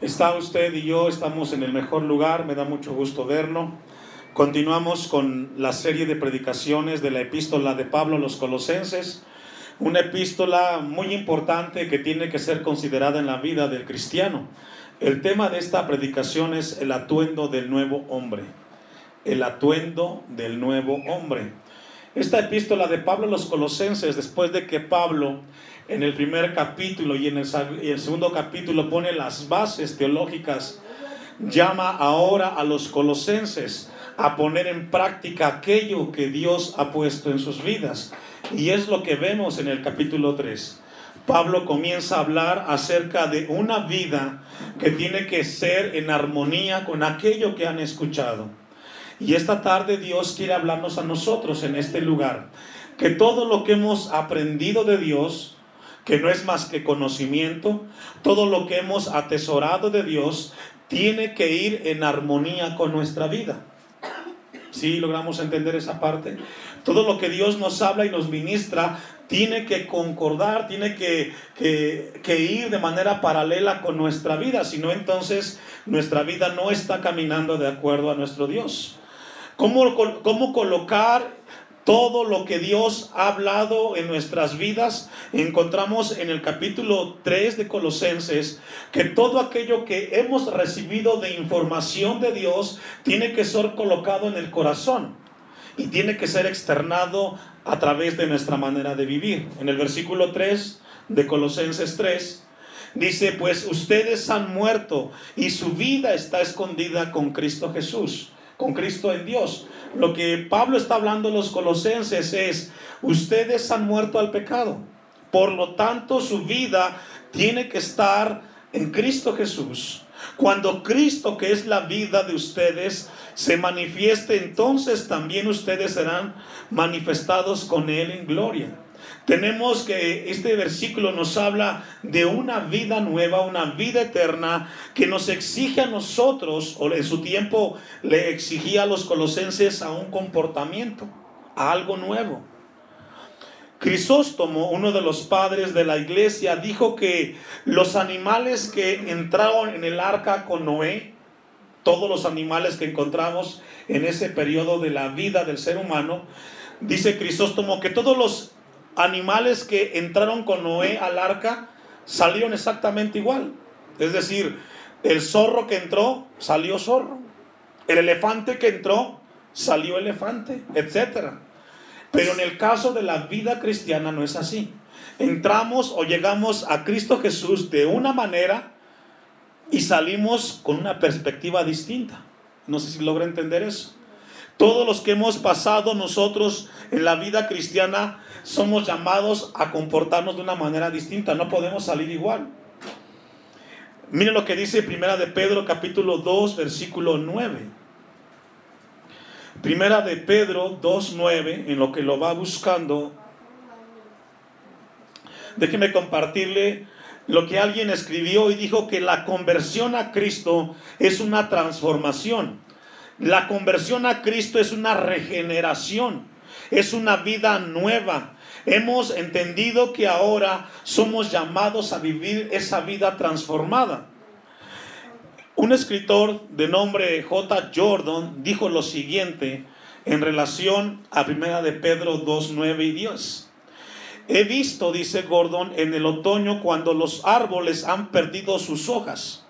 Está usted y yo, estamos en el mejor lugar, me da mucho gusto verlo. Continuamos con la serie de predicaciones de la epístola de Pablo a los Colosenses, una epístola muy importante que tiene que ser considerada en la vida del cristiano. El tema de esta predicación es el atuendo del nuevo hombre, el atuendo del nuevo hombre. Esta epístola de Pablo a los Colosenses, después de que Pablo en el primer capítulo y en el, segundo capítulo pone las bases teológicas, llama ahora a los colosenses a poner en práctica aquello que Dios ha puesto en sus vidas. Y es lo que vemos en el capítulo 3. Pablo comienza a hablar acerca de una vida que tiene que ser en armonía con aquello que han escuchado. Y esta tarde Dios quiere hablarnos a nosotros en este lugar, que todo lo que hemos aprendido de Dios, que no es más que conocimiento, todo lo que hemos atesorado de Dios tiene que ir en armonía con nuestra vida. ¿Sí logramos entender esa parte? Todo lo que Dios nos habla y nos ministra tiene que concordar, tiene que, que, ir de manera paralela con nuestra vida, si no entonces nuestra vida no está caminando de acuerdo a nuestro Dios. ¿Cómo, cómo colocar todo lo que Dios ha hablado en nuestras vidas, encontramos en el capítulo 3 de Colosenses que todo aquello que hemos recibido de información de Dios tiene que ser colocado en el corazón y tiene que ser externado a través de nuestra manera de vivir. En el versículo 3 de Colosenses 3 dice, pues ustedes han muerto y su vida está escondida con Cristo Jesús con Cristo en Dios. Lo que Pablo está hablando en los colosenses es, ustedes han muerto al pecado. Por lo tanto, su vida tiene que estar en Cristo Jesús. Cuando Cristo, que es la vida de ustedes, se manifieste, entonces también ustedes serán manifestados con Él en gloria. Tenemos que este versículo nos habla de una vida nueva, una vida eterna que nos exige a nosotros, o en su tiempo le exigía a los colosenses a un comportamiento, a algo nuevo. Crisóstomo, uno de los padres de la iglesia, dijo que los animales que entraron en el arca con Noé, todos los animales que encontramos en ese periodo de la vida del ser humano, dice Crisóstomo que todos los animales que entraron con Noé al arca salieron exactamente igual. Es decir, el zorro que entró, salió zorro. El elefante que entró, salió elefante, etc. Pero en el caso de la vida cristiana no es así. Entramos o llegamos a Cristo Jesús de una manera y salimos con una perspectiva distinta. No sé si logra entender eso. Todos los que hemos pasado nosotros en la vida cristiana somos llamados a comportarnos de una manera distinta, no podemos salir igual. Miren lo que dice Primera de Pedro capítulo 2 versículo 9. Primera de Pedro 2.9, en lo que lo va buscando, déjeme compartirle lo que alguien escribió y dijo que la conversión a Cristo es una transformación. La conversión a Cristo es una regeneración, es una vida nueva, Hemos entendido que ahora somos llamados a vivir esa vida transformada. Un escritor de nombre J. Jordan dijo lo siguiente en relación a Primera de Pedro 2, 9 y 10. He visto, dice Gordon, en el otoño cuando los árboles han perdido sus hojas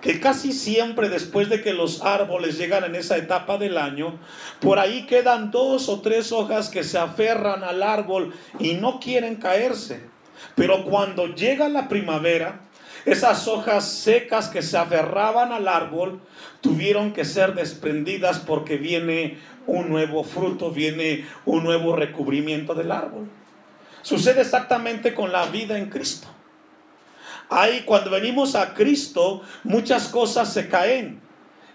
que casi siempre después de que los árboles llegan en esa etapa del año, por ahí quedan dos o tres hojas que se aferran al árbol y no quieren caerse. Pero cuando llega la primavera, esas hojas secas que se aferraban al árbol tuvieron que ser desprendidas porque viene un nuevo fruto, viene un nuevo recubrimiento del árbol. Sucede exactamente con la vida en Cristo. Ahí cuando venimos a Cristo, muchas cosas se caen.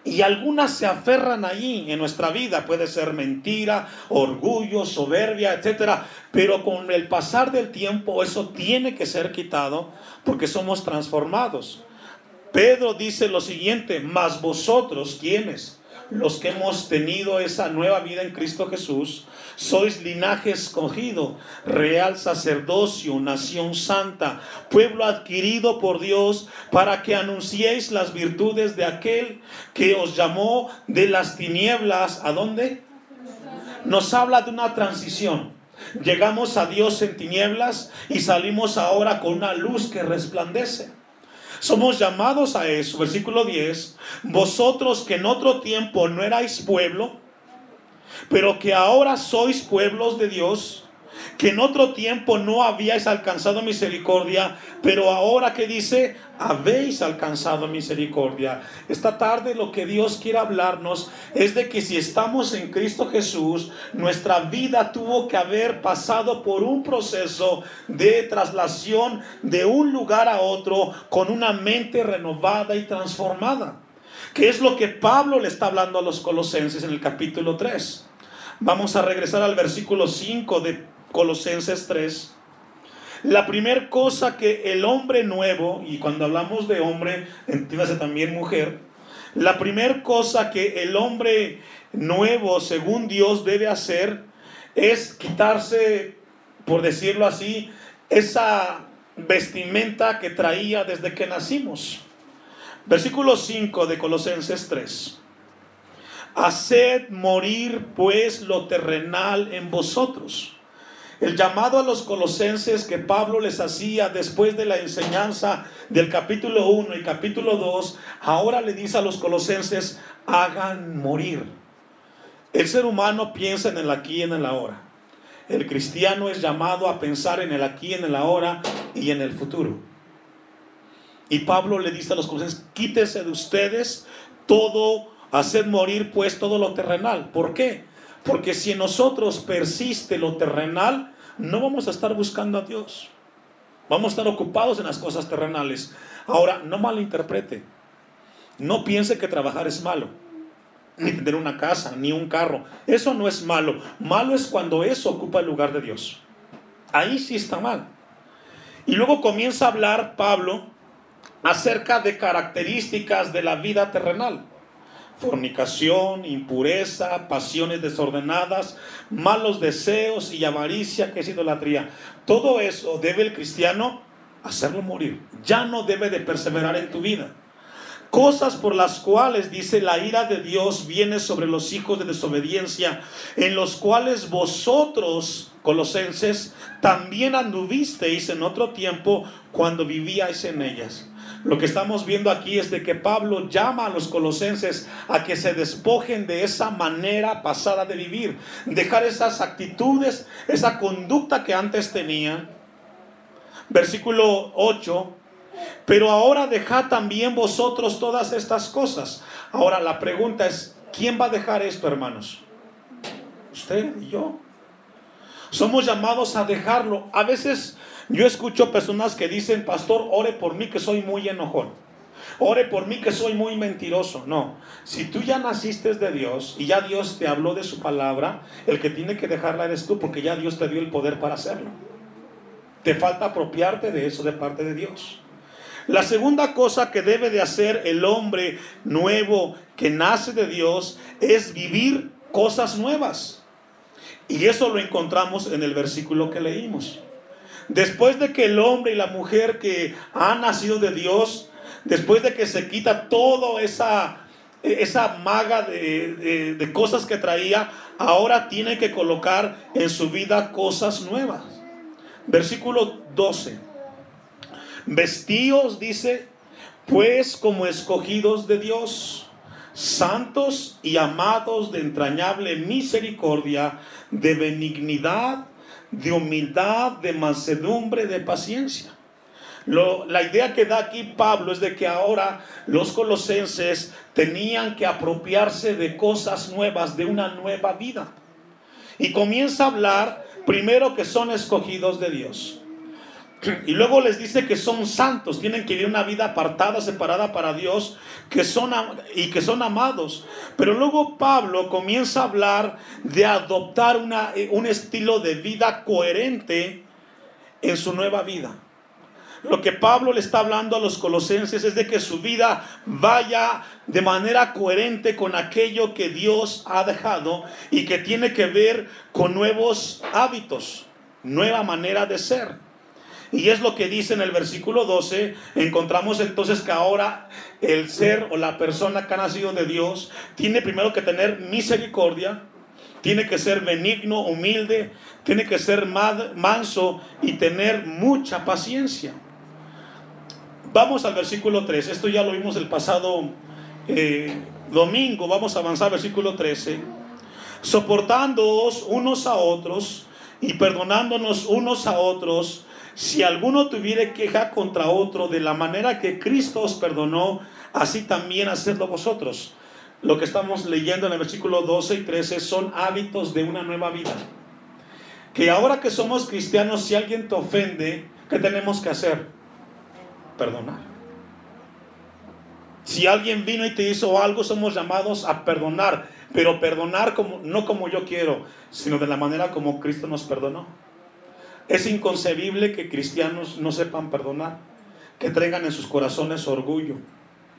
Y algunas se aferran ahí en nuestra vida. Puede ser mentira, orgullo, soberbia, etc. Pero con el pasar del tiempo eso tiene que ser quitado porque somos transformados. Pedro dice lo siguiente, mas vosotros, ¿quiénes? Los que hemos tenido esa nueva vida en Cristo Jesús, sois linaje escogido, real sacerdocio, nación santa, pueblo adquirido por Dios, para que anunciéis las virtudes de aquel que os llamó de las tinieblas. ¿A dónde? Nos habla de una transición. Llegamos a Dios en tinieblas y salimos ahora con una luz que resplandece. Somos llamados a eso. Versículo 10. Vosotros que en otro tiempo no erais pueblo, pero que ahora sois pueblos de Dios, que en otro tiempo no habíais alcanzado misericordia, pero ahora que dice, habéis alcanzado misericordia. Esta tarde lo que Dios quiere hablarnos es de que si estamos en Cristo Jesús, nuestra vida tuvo que haber pasado por un proceso de traslación de un lugar a otro con una mente renovada y transformada. Que es lo que Pablo le está hablando a los colosenses en el capítulo 3. Vamos a regresar al versículo 5 de Colosenses 3. La primera cosa que el hombre nuevo, y cuando hablamos de hombre, entiéndase también mujer, la primera cosa que el hombre nuevo, según Dios, debe hacer es quitarse, por decirlo así, esa vestimenta que traía desde que nacimos. Versículo 5 de Colosenses 3. Haced morir pues lo terrenal en vosotros. El llamado a los colosenses que Pablo les hacía después de la enseñanza del capítulo 1 y capítulo 2, ahora le dice a los colosenses, hagan morir. El ser humano piensa en el aquí y en el ahora. El cristiano es llamado a pensar en el aquí, en el ahora y en el futuro. Y Pablo le dice a los colosenses, quítese de ustedes todo Haced morir pues todo lo terrenal. ¿Por qué? Porque si en nosotros persiste lo terrenal, no vamos a estar buscando a Dios. Vamos a estar ocupados en las cosas terrenales. Ahora, no malinterprete. No piense que trabajar es malo. Ni tener una casa, ni un carro. Eso no es malo. Malo es cuando eso ocupa el lugar de Dios. Ahí sí está mal. Y luego comienza a hablar Pablo acerca de características de la vida terrenal fornicación, impureza, pasiones desordenadas, malos deseos y avaricia, que es idolatría. Todo eso debe el cristiano hacerlo morir. Ya no debe de perseverar en tu vida. Cosas por las cuales, dice, la ira de Dios viene sobre los hijos de desobediencia, en los cuales vosotros, colosenses, también anduvisteis en otro tiempo cuando vivíais en ellas lo que estamos viendo aquí es de que Pablo llama a los colosenses a que se despojen de esa manera pasada de vivir, dejar esas actitudes, esa conducta que antes tenían. Versículo 8, pero ahora dejad también vosotros todas estas cosas. Ahora la pregunta es, ¿quién va a dejar esto, hermanos? Usted y yo. Somos llamados a dejarlo. A veces yo escucho personas que dicen, pastor, ore por mí que soy muy enojón. Ore por mí que soy muy mentiroso. No, si tú ya naciste de Dios y ya Dios te habló de su palabra, el que tiene que dejarla eres tú porque ya Dios te dio el poder para hacerlo. Te falta apropiarte de eso de parte de Dios. La segunda cosa que debe de hacer el hombre nuevo que nace de Dios es vivir cosas nuevas. Y eso lo encontramos en el versículo que leímos. Después de que el hombre y la mujer que han nacido de Dios, después de que se quita toda esa, esa maga de, de cosas que traía, ahora tiene que colocar en su vida cosas nuevas. Versículo 12. Vestíos, dice, pues como escogidos de Dios, santos y amados de entrañable misericordia, de benignidad, de humildad, de mansedumbre, de paciencia. la idea que da aquí Pablo es de que ahora los colosenses tenían que apropiarse de cosas nuevas, de una nueva vida. Y comienza a hablar primero que son escogidos de Dios. Y luego les dice que son santos, tienen que vivir una vida apartada, separada para Dios, que son y que son amados. Pero luego Pablo comienza a hablar de adoptar una, un estilo de vida coherente en su nueva vida. lo que Pablo le está hablando a los colosenses es de que su vida vaya de manera coherente con aquello que Dios ha dejado y que tiene que ver con nuevos hábitos, nueva manera de ser. Y es lo que dice en el versículo 12. Encontramos entonces que ahora el ser o la persona que ha nacido de Dios tiene primero que tener misericordia, tiene que ser benigno, humilde, tiene que ser manso y tener mucha paciencia. Vamos al versículo 3. Esto ya lo vimos el pasado eh, domingo. Vamos a avanzar al versículo 13. Soportándoos unos a otros y perdonándonos unos a otros, si alguno tuviere queja contra otro de la manera que Cristo os perdonó, así también hacedlo vosotros. Lo que estamos leyendo en el versículo 12 y 13 son hábitos de una nueva vida. Que ahora que somos cristianos, si alguien te ofende, ¿qué tenemos que hacer? perdonar. Si alguien vino y te hizo algo, somos llamados a perdonar, pero perdonar como, no como yo quiero, sino de la manera como Cristo nos perdonó. Es inconcebible que cristianos no sepan perdonar, que traigan en sus corazones orgullo,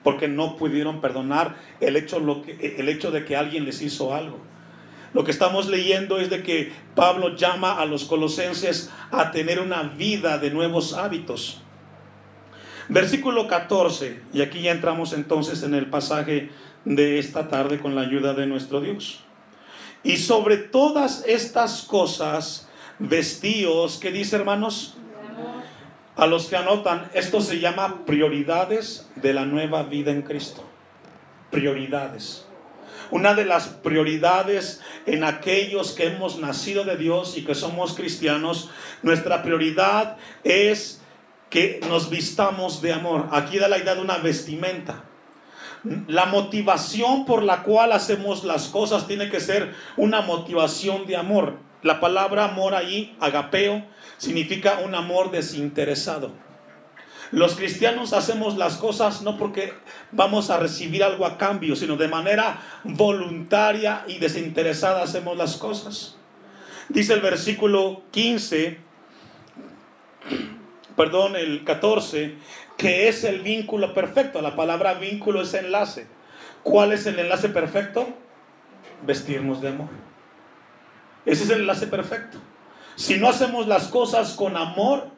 porque no pudieron perdonar el hecho, lo que, el hecho de que alguien les hizo algo. Lo que estamos leyendo es de que Pablo llama a los colosenses a tener una vida de nuevos hábitos. Versículo 14, y aquí ya entramos entonces en el pasaje de esta tarde con la ayuda de nuestro Dios. Y sobre todas estas cosas, vestíos, ¿qué dice hermanos? A los que anotan, esto se llama prioridades de la nueva vida en Cristo. Prioridades. Una de las prioridades en aquellos que hemos nacido de Dios y que somos cristianos, nuestra prioridad es que nos vistamos de amor. Aquí da la idea de una vestimenta. La motivación por la cual hacemos las cosas tiene que ser una motivación de amor. La palabra amor ahí, agapeo, significa un amor desinteresado. Los cristianos hacemos las cosas no porque vamos a recibir algo a cambio, sino de manera voluntaria y desinteresada hacemos las cosas. Dice el versículo 15, perdón, el 14, que es el vínculo perfecto. La palabra vínculo es enlace. ¿Cuál es el enlace perfecto? Vestirnos de amor. Ese es el enlace perfecto. Si no hacemos las cosas con amor,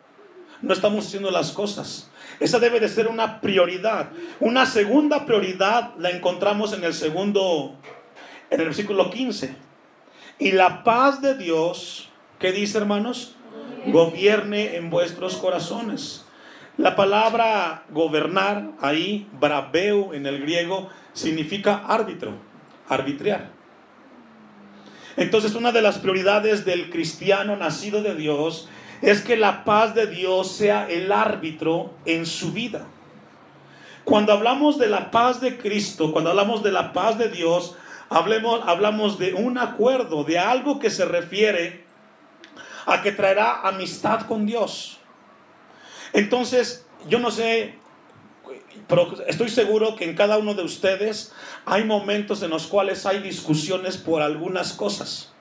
no estamos haciendo las cosas. Esa debe de ser una prioridad. Una segunda prioridad la encontramos en el segundo, en el versículo 15. Y la paz de Dios, ¿qué dice hermanos? gobierne en vuestros corazones. La palabra gobernar ahí, brabeu en el griego, significa árbitro, arbitrar. Entonces una de las prioridades del cristiano nacido de Dios es que la paz de Dios sea el árbitro en su vida. Cuando hablamos de la paz de Cristo, cuando hablamos de la paz de Dios, hablemos, hablamos de un acuerdo, de algo que se refiere a que traerá amistad con Dios. Entonces, yo no sé, pero estoy seguro que en cada uno de ustedes hay momentos en los cuales hay discusiones por algunas cosas.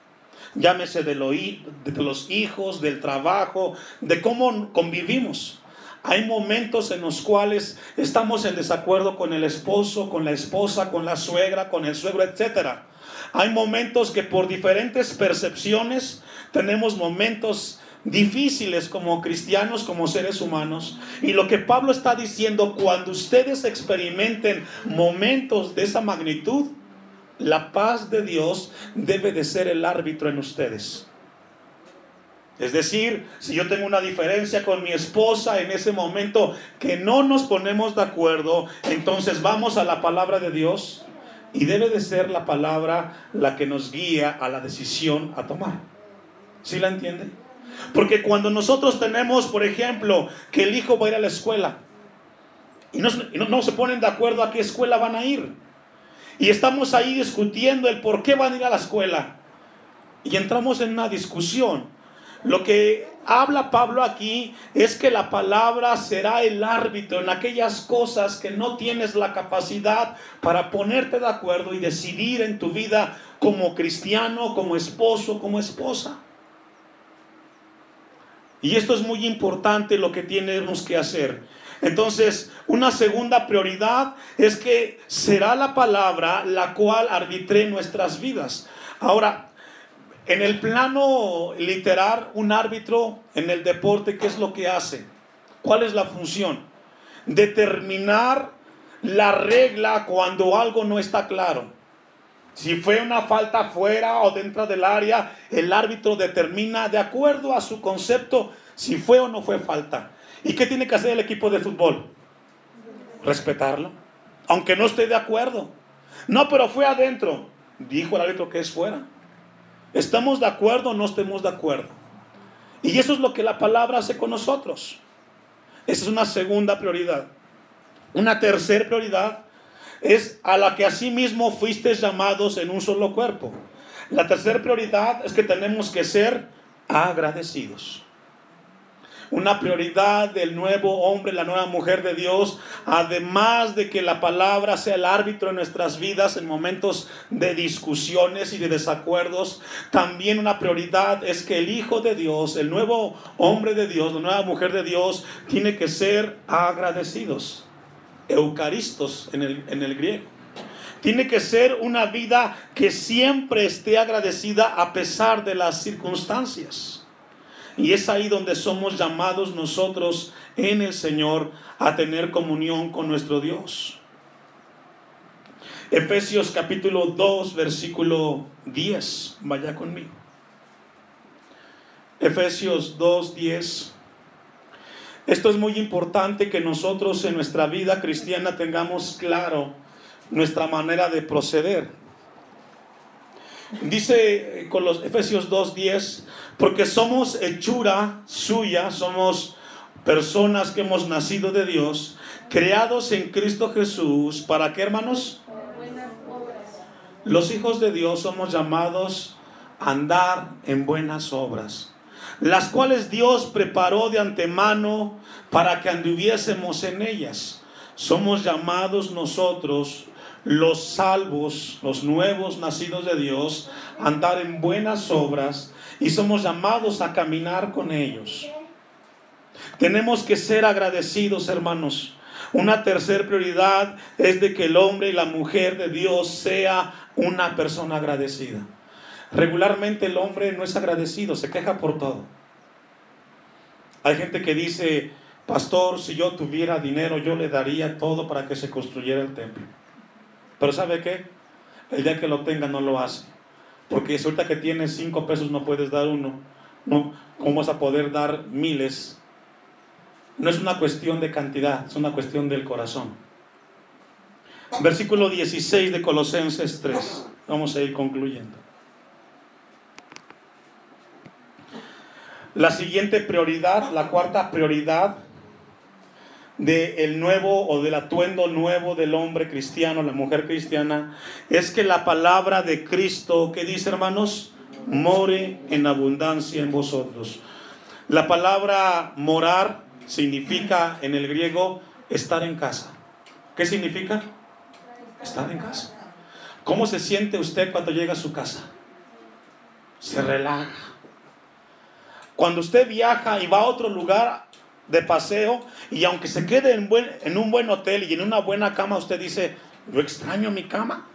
Llámese de, de los hijos, del trabajo, de cómo convivimos. Hay momentos en los cuales estamos en desacuerdo con el esposo, con la esposa, con la suegra, con el suegro, etc. Hay momentos que por diferentes percepciones tenemos momentos difíciles como cristianos, como seres humanos. Y lo que Pablo está diciendo, cuando ustedes experimenten momentos de esa magnitud, la paz de Dios debe de ser el árbitro en ustedes. Es decir, si yo tengo una diferencia con mi esposa en ese momento que no nos ponemos de acuerdo, entonces vamos a la palabra de Dios y debe de ser la palabra la que nos guía a la decisión a tomar. ¿Sí la entiende? Porque cuando nosotros tenemos, por ejemplo, que el hijo va a ir a la escuela y no, se ponen de acuerdo a qué escuela van a ir, y estamos ahí discutiendo el por qué van a ir a la escuela, y entramos en una discusión, lo que habla Pablo aquí es que la palabra será el árbitro en aquellas cosas que no tienes la capacidad para ponerte de acuerdo y decidir en tu vida como cristiano, como esposo, como esposa. Y esto es muy importante lo que tenemos que hacer. Entonces, una segunda prioridad es que será la palabra la cual arbitre nuestras vidas. Ahora, en el plano literal, un árbitro en el deporte, ¿qué es lo que hace? ¿Cuál es la función? Determinar la regla cuando algo no está claro. Si fue una falta fuera o dentro del área, el árbitro determina de acuerdo a su concepto si fue o no fue falta. ¿Y qué tiene que hacer el equipo de fútbol? Respetarlo, aunque no esté de acuerdo. No, pero fue adentro. Dijo el árbitro que es fuera. ¿Estamos de acuerdo o no estemos de acuerdo? Y eso es lo que la palabra hace con nosotros. Esa es una segunda prioridad. Una tercera prioridad es a la que asimismo fuiste llamados en un solo cuerpo. La tercera prioridad es que tenemos que ser agradecidos una prioridad del nuevo hombre, la nueva mujer de Dios, además de que la palabra sea el árbitro en nuestras vidas en momentos de discusiones y de desacuerdos, también una prioridad es que el Hijo de Dios, el nuevo hombre de Dios, la nueva mujer de Dios, tiene que ser agradecidos, eucaristos en el, en el griego. Tiene que ser una vida que siempre esté agradecida a pesar de las circunstancias. Y es ahí donde somos llamados nosotros en el Señor a tener comunión con nuestro Dios. Efesios capítulo 2, versículo 10. Vaya conmigo. Efesios 2, 10. Esto es muy importante que nosotros en nuestra vida cristiana tengamos claro nuestra manera de proceder. Dice con los Efesios 2:10, porque somos hechura suya, somos personas que hemos nacido de Dios, creados en Cristo Jesús, ¿para qué hermanos? Los hijos de Dios somos llamados a andar en buenas obras, las cuales Dios preparó de antemano para que anduviésemos en ellas. Somos llamados nosotros los salvos, los nuevos nacidos de Dios, andar en buenas obras y somos llamados a caminar con ellos. Tenemos que ser agradecidos, hermanos. Una tercera prioridad es de que el hombre y la mujer de Dios sea una persona agradecida. Regularmente el hombre no es agradecido, se queja por todo. Hay gente que dice, pastor, si yo tuviera dinero, yo le daría todo para que se construyera el templo. Pero ¿sabe qué? El día que lo tenga no lo hace. Porque si ahorita que tienes cinco pesos no puedes dar uno, no, ¿cómo vas a poder dar miles? No es una cuestión de cantidad, es una cuestión del corazón. Versículo 16 de Colosenses 3. Vamos a ir concluyendo. La siguiente prioridad, la cuarta prioridad del nuevo o del atuendo nuevo del hombre cristiano, la mujer cristiana, es que la palabra de Cristo, que dice hermanos, more en abundancia en vosotros. La palabra morar significa en el griego estar en casa. ¿Qué significa? Estar en casa. ¿Cómo se siente usted cuando llega a su casa? Se relaja. Cuando usted viaja y va a otro lugar, de paseo y aunque se quede en, un buen hotel y en una buena cama, usted dice, yo extraño mi cama,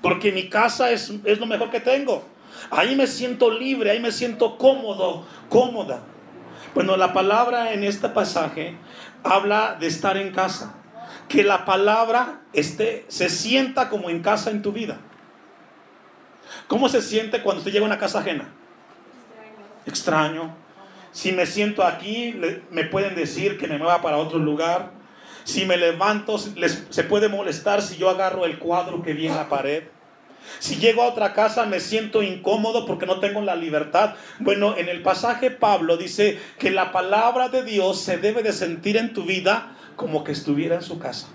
porque mi casa es, es lo mejor que tengo. Ahí me siento libre, ahí me siento cómodo, cómoda. Bueno, la palabra en este pasaje habla de estar en casa. Que la palabra esté, se sienta como en casa en tu vida. ¿Cómo se siente cuando usted llega a una casa ajena? Extraño. Si me siento aquí, me pueden decir que me mueva para otro lugar. Si me levanto, se puede molestar si yo agarro el cuadro que vi en la pared. Si llego a otra casa me siento incómodo porque no tengo la libertad. Bueno, en el pasaje Pablo dice que la palabra de Dios se debe de sentir en tu vida como que estuviera en su casa.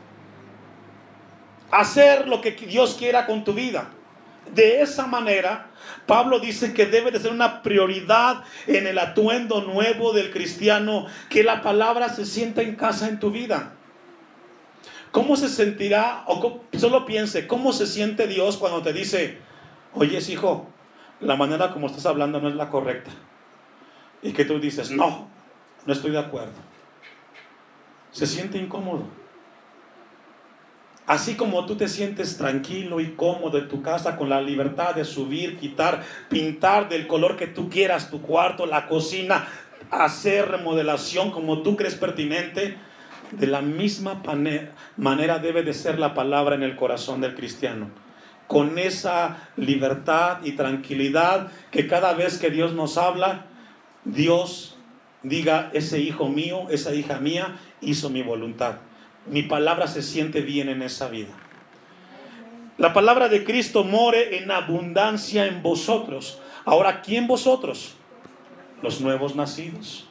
Hacer lo que Dios quiera con tu vida. De esa manera, Pablo dice que debe de ser una prioridad en el atuendo nuevo del cristiano, que la palabra se sienta en casa en tu vida. ¿Cómo se sentirá, o solo piense, cómo se siente Dios cuando te dice, oye hijo, la manera como estás hablando no es la correcta? y que tú dices, no, no estoy de acuerdo. Se siente incómodo. Así como tú te sientes tranquilo y cómodo en tu casa con la libertad de subir, quitar, pintar del color que tú quieras tu cuarto, la cocina, hacer remodelación como tú crees pertinente, de la misma manera debe de ser la palabra en el corazón del cristiano. Con esa libertad y tranquilidad que cada vez que Dios nos habla, Dios diga, ese hijo mío, esa hija mía hizo mi voluntad mi palabra se siente bien en esa vida. La palabra de Cristo more en abundancia en vosotros. Ahora, ¿quién vosotros? Los nuevos nacidos,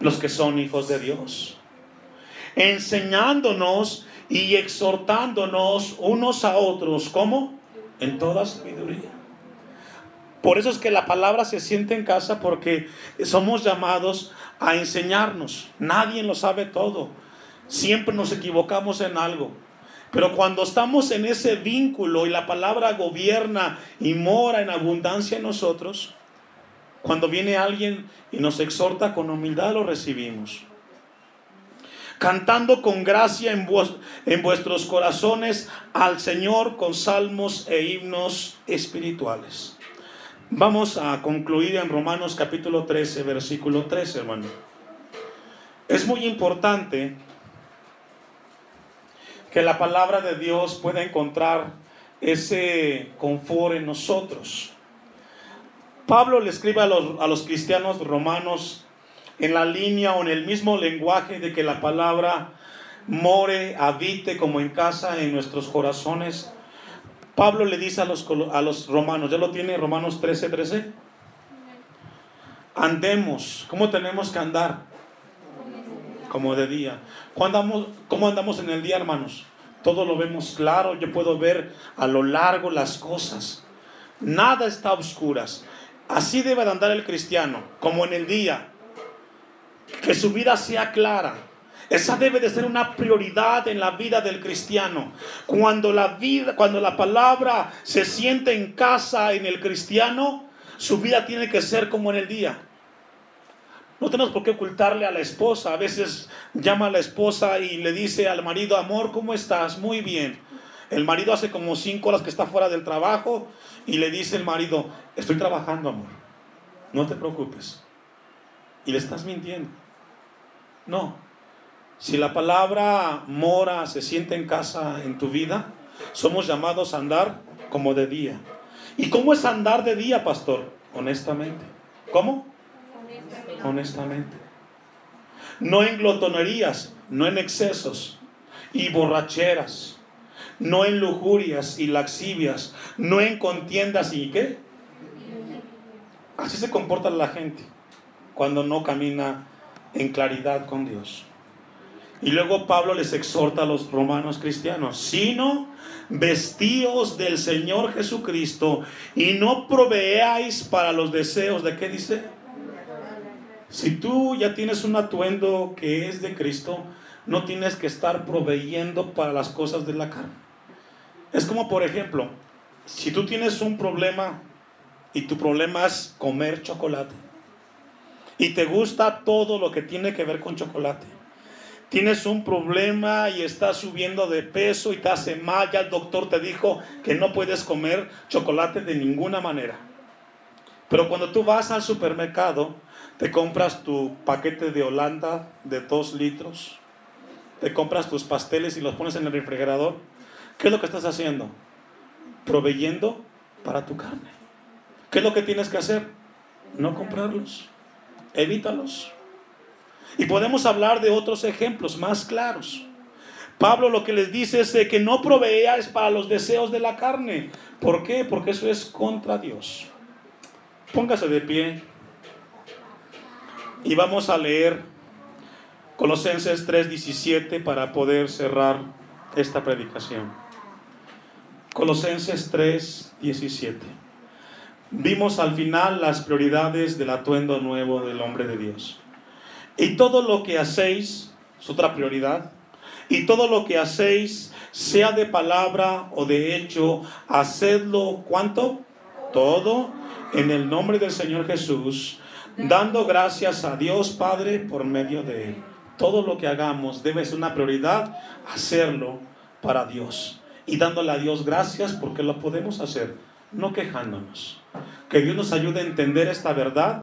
los que son hijos de Dios, enseñándonos y exhortándonos unos a otros, ¿cómo? En toda sabiduría. Por eso es que la palabra se siente en casa porque somos llamados a enseñarnos. Nadie lo sabe todo. Siempre nos equivocamos en algo. Pero cuando estamos en ese vínculo y la palabra gobierna y mora en abundancia en nosotros, cuando viene alguien y nos exhorta con humildad, lo recibimos. Cantando con gracia en, en vuestros corazones al Señor con salmos e himnos espirituales. Vamos a concluir en Romanos capítulo 13, versículo 13, hermano. Es muy importante que la palabra de Dios pueda encontrar ese confort en nosotros. Pablo le escribe a los, a los cristianos romanos en la línea o en el mismo lenguaje de que la palabra more, habite como en casa en nuestros corazones. Pablo le dice a los, a los romanos, ¿ya lo tiene Romanos 13, 13? Andemos, ¿cómo tenemos que andar? Como de día. andamos, ¿Cómo andamos en el día, hermanos? Todo lo vemos claro, yo puedo ver a lo largo las cosas. Nada está a oscuras. Así debe de andar el cristiano, como en el día. Que su vida sea clara. Esa debe de ser una prioridad en la vida del cristiano. Cuando la vida, cuando la palabra se siente en casa en el cristiano, su vida tiene que ser como en el día. No tenemos por qué ocultarle a la esposa. A veces llama a la esposa y le dice al marido, amor, ¿cómo estás? Muy bien. El marido hace como cinco horas que está fuera del trabajo y le dice el marido, estoy trabajando, amor. No te preocupes. Y le estás mintiendo. No. Si la palabra mora, se siente en casa en tu vida, somos llamados a andar como de día. ¿Y cómo es andar de día, pastor? Honestamente. ¿Cómo? Honestamente. No en glotonerías, no en excesos y borracheras, no en lujurias y laxivias, no en contiendas y qué. Así se comporta la gente cuando no camina en claridad con Dios. Y luego Pablo les exhorta a los romanos cristianos, sino vestíos del Señor Jesucristo y no proveáis para los deseos de qué dice si tú ya tienes un atuendo que es de Cristo, no tienes que estar proveyendo para las cosas de la carne. Es como, por ejemplo, si tú tienes un problema y tu problema es comer chocolate y te gusta todo lo que tiene que ver con chocolate, tienes un problema y estás subiendo de peso y te hace mal, ya el doctor te dijo que no puedes comer chocolate de ninguna manera. Pero cuando tú vas al supermercado te compras tu paquete de Holanda de 2 litros. Te compras tus pasteles y los pones en el refrigerador. ¿Qué es lo que estás haciendo? Proveyendo para tu carne. ¿Qué es lo que tienes que hacer? No comprarlos. Evítalos. Y podemos hablar de otros ejemplos más claros. Pablo lo que les dice es que no proveáis para los deseos de la carne. ¿Por qué? Porque eso es contra Dios. Póngase de pie. Y vamos a leer Colosenses 3:17 para poder cerrar esta predicación. Colosenses 3:17. Vimos al final las prioridades del atuendo nuevo del hombre de Dios. Y todo lo que hacéis, es otra prioridad, y todo lo que hacéis, sea de palabra o de hecho, hacedlo, ¿cuánto? Todo en el nombre del Señor Jesús dando gracias a Dios Padre por medio de Él. Todo lo que hagamos debe ser una prioridad hacerlo para Dios y dándole a Dios gracias porque lo podemos hacer, no quejándonos. Que Dios nos ayude a entender esta verdad